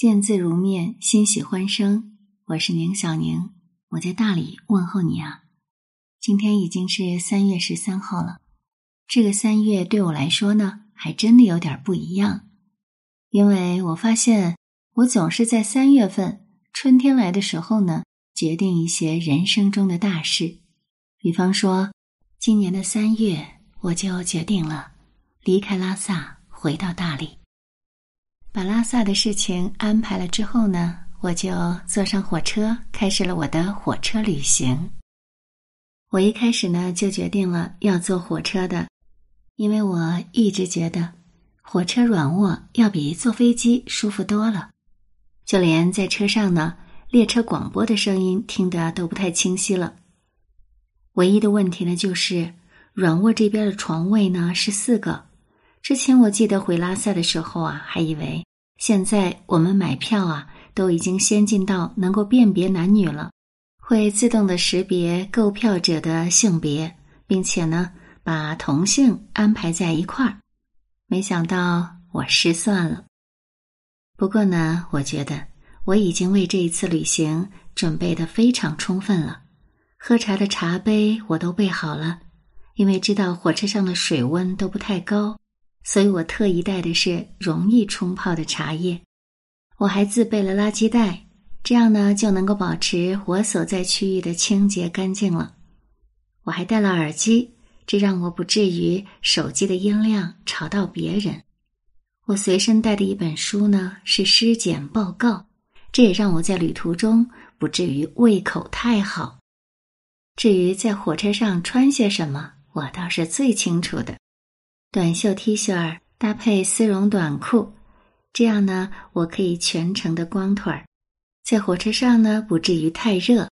见字如面，欣喜欢声。我是宁小宁，我在大理问候你啊。今天已经是三月十三号了，这个三月对我来说呢，还真的有点不一样，因为我发现我总是在三月份春天来的时候呢，决定一些人生中的大事。比方说，今年的三月，我就决定了离开拉萨，回到大理。把拉萨的事情安排了之后呢，我就坐上火车，开始了我的火车旅行。我一开始呢就决定了要坐火车的，因为我一直觉得火车软卧要比坐飞机舒服多了。就连在车上呢，列车广播的声音听得都不太清晰了。唯一的问题呢，就是软卧这边的床位呢是四个。之前我记得回拉萨的时候啊，还以为现在我们买票啊都已经先进到能够辨别男女了，会自动的识别购票者的性别，并且呢把同性安排在一块儿。没想到我失算了。不过呢，我觉得我已经为这一次旅行准备的非常充分了，喝茶的茶杯我都备好了，因为知道火车上的水温都不太高。所以我特意带的是容易冲泡的茶叶，我还自备了垃圾袋，这样呢就能够保持我所在区域的清洁干净了。我还带了耳机，这让我不至于手机的音量吵到别人。我随身带的一本书呢是尸检报告，这也让我在旅途中不至于胃口太好。至于在火车上穿些什么，我倒是最清楚的。短袖 T 恤儿搭配丝绒短裤，这样呢，我可以全程的光腿儿，在火车上呢不至于太热，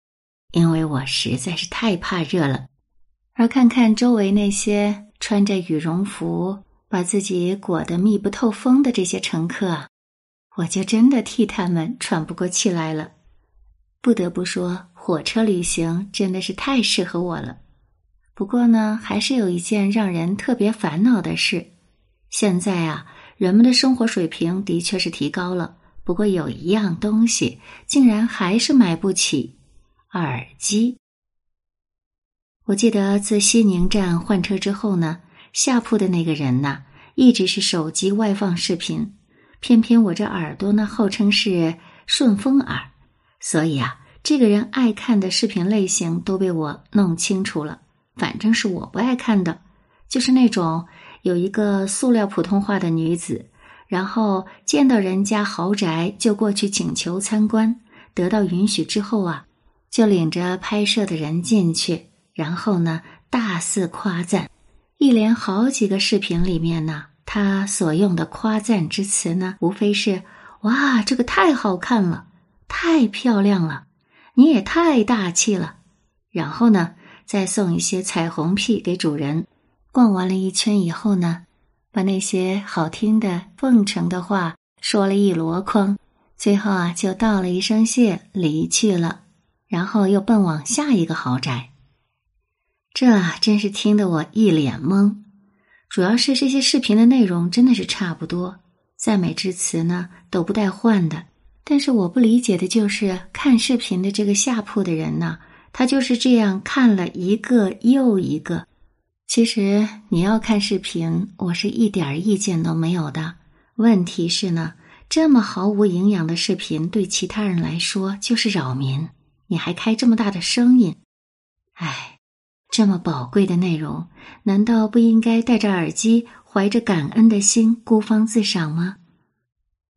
因为我实在是太怕热了。而看看周围那些穿着羽绒服，把自己裹得密不透风的这些乘客，我就真的替他们喘不过气来了。不得不说，火车旅行真的是太适合我了。不过呢，还是有一件让人特别烦恼的事。现在啊，人们的生活水平的确是提高了，不过有一样东西竟然还是买不起——耳机。我记得自西宁站换车之后呢，下铺的那个人呐，一直是手机外放视频，偏偏我这耳朵呢，号称是顺风耳，所以啊，这个人爱看的视频类型都被我弄清楚了。反正是我不爱看的，就是那种有一个塑料普通话的女子，然后见到人家豪宅就过去请求参观，得到允许之后啊，就领着拍摄的人进去，然后呢大肆夸赞，一连好几个视频里面呢，他所用的夸赞之词呢，无非是“哇，这个太好看了，太漂亮了，你也太大气了”，然后呢。再送一些彩虹屁给主人。逛完了一圈以后呢，把那些好听的奉承的话说了一箩筐，最后啊就道了一声谢离去了，然后又奔往下一个豪宅。这真是听得我一脸懵。主要是这些视频的内容真的是差不多，赞美之词呢都不带换的。但是我不理解的就是看视频的这个下铺的人呢。他就是这样看了一个又一个。其实你要看视频，我是一点意见都没有的。问题是呢，这么毫无营养的视频对其他人来说就是扰民。你还开这么大的声音，哎，这么宝贵的内容，难道不应该戴着耳机，怀着感恩的心孤芳自赏吗？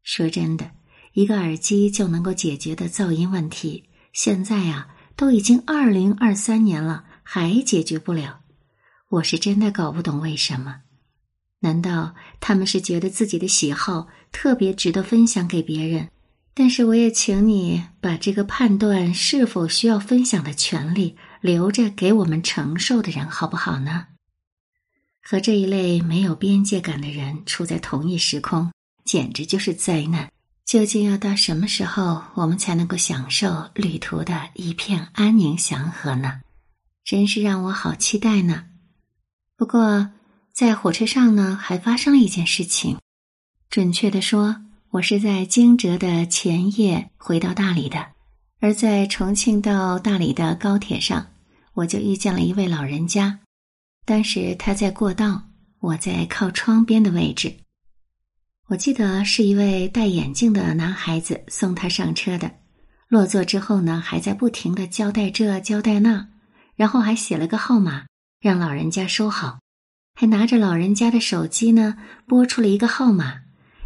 说真的，一个耳机就能够解决的噪音问题，现在呀。都已经二零二三年了，还解决不了，我是真的搞不懂为什么？难道他们是觉得自己的喜好特别值得分享给别人？但是我也请你把这个判断是否需要分享的权利留着给我们承受的人，好不好呢？和这一类没有边界感的人处在同一时空，简直就是灾难。究竟要到什么时候，我们才能够享受旅途的一片安宁祥和呢？真是让我好期待呢。不过，在火车上呢，还发生了一件事情。准确的说，我是在惊蛰的前夜回到大理的，而在重庆到大理的高铁上，我就遇见了一位老人家。当时他在过道，我在靠窗边的位置。我记得是一位戴眼镜的男孩子送他上车的。落座之后呢，还在不停的交代这交代那，然后还写了个号码让老人家收好，还拿着老人家的手机呢拨出了一个号码。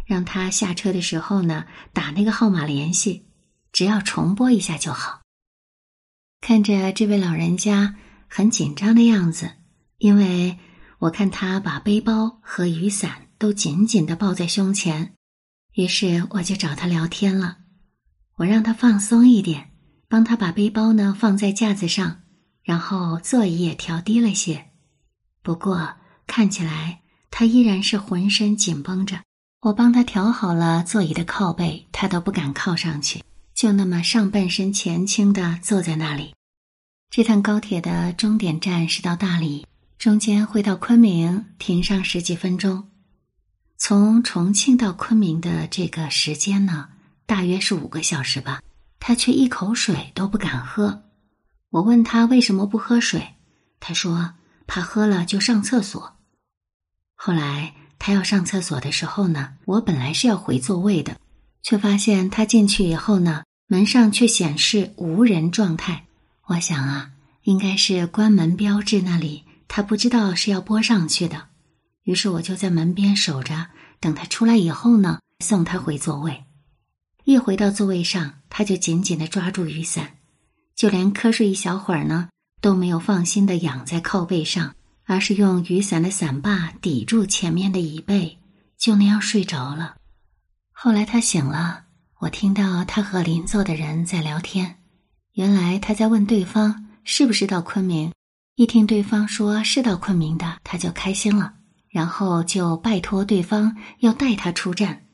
让他下车的时候呢，打那个号码联系，只要重拨一下就好。看着这位老人家很紧张的样子，因为我看他把背包和雨伞都紧紧的抱在胸前，于是我就找他聊天了。我让他放松一点，帮他把背包呢放在架子上，然后座椅也调低了些。不过看起来他依然是浑身紧绷着。我帮他调好了座椅的靠背，他都不敢靠上去，就那么上半身前倾的坐在那里。这趟高铁的终点站是到大理，中间会到昆明停上十几分钟。从重庆到昆明的这个时间呢，大约是五个小时吧。他却一口水都不敢喝。我问他为什么不喝水，他说怕喝了就上厕所。后来。他要上厕所的时候呢，我本来是要回座位的，却发现他进去以后呢，门上却显示无人状态。我想啊，应该是关门标志那里，他不知道是要拨上去的。于是我就在门边守着，等他出来以后呢，送他回座位。一回到座位上，他就紧紧的抓住雨伞，就连瞌睡一小会儿呢，都没有放心的仰在靠背上。而是用雨伞的伞把抵住前面的椅背，就那样睡着了。后来他醒了，我听到他和邻座的人在聊天。原来他在问对方是不是到昆明。一听对方说是到昆明的，他就开心了，然后就拜托对方要带他出站。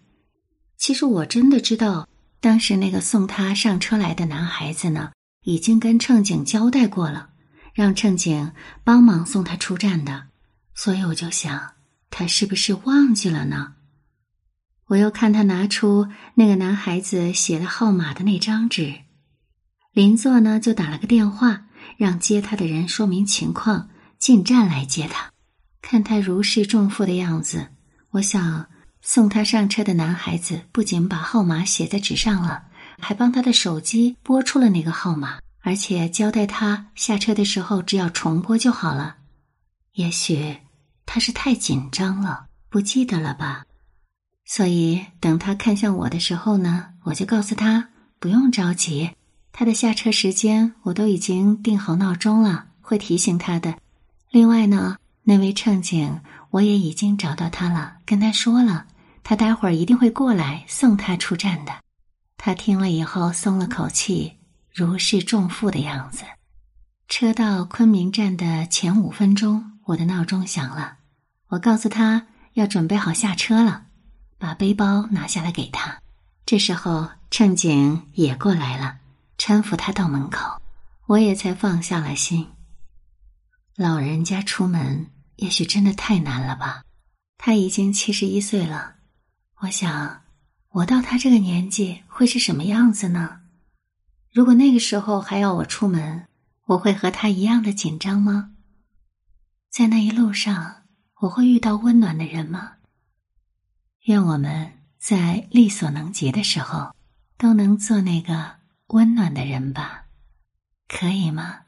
其实我真的知道，当时那个送他上车来的男孩子呢，已经跟乘警交代过了。让乘警帮忙送他出站的，所以我就想，他是不是忘记了呢？我又看他拿出那个男孩子写的号码的那张纸，邻座呢就打了个电话，让接他的人说明情况，进站来接他。看他如释重负的样子，我想送他上车的男孩子不仅把号码写在纸上了，还帮他的手机拨出了那个号码。而且交代他下车的时候只要重拨就好了。也许他是太紧张了，不记得了吧？所以等他看向我的时候呢，我就告诉他不用着急，他的下车时间我都已经定好闹钟了，会提醒他的。另外呢，那位乘警我也已经找到他了，跟他说了，他待会儿一定会过来送他出站的。他听了以后松了口气。如释重负的样子。车到昆明站的前五分钟，我的闹钟响了。我告诉他要准备好下车了，把背包拿下来给他。这时候乘警也过来了，搀扶他到门口，我也才放下了心。老人家出门也许真的太难了吧？他已经七十一岁了，我想，我到他这个年纪会是什么样子呢？如果那个时候还要我出门，我会和他一样的紧张吗？在那一路上，我会遇到温暖的人吗？愿我们在力所能及的时候，都能做那个温暖的人吧，可以吗？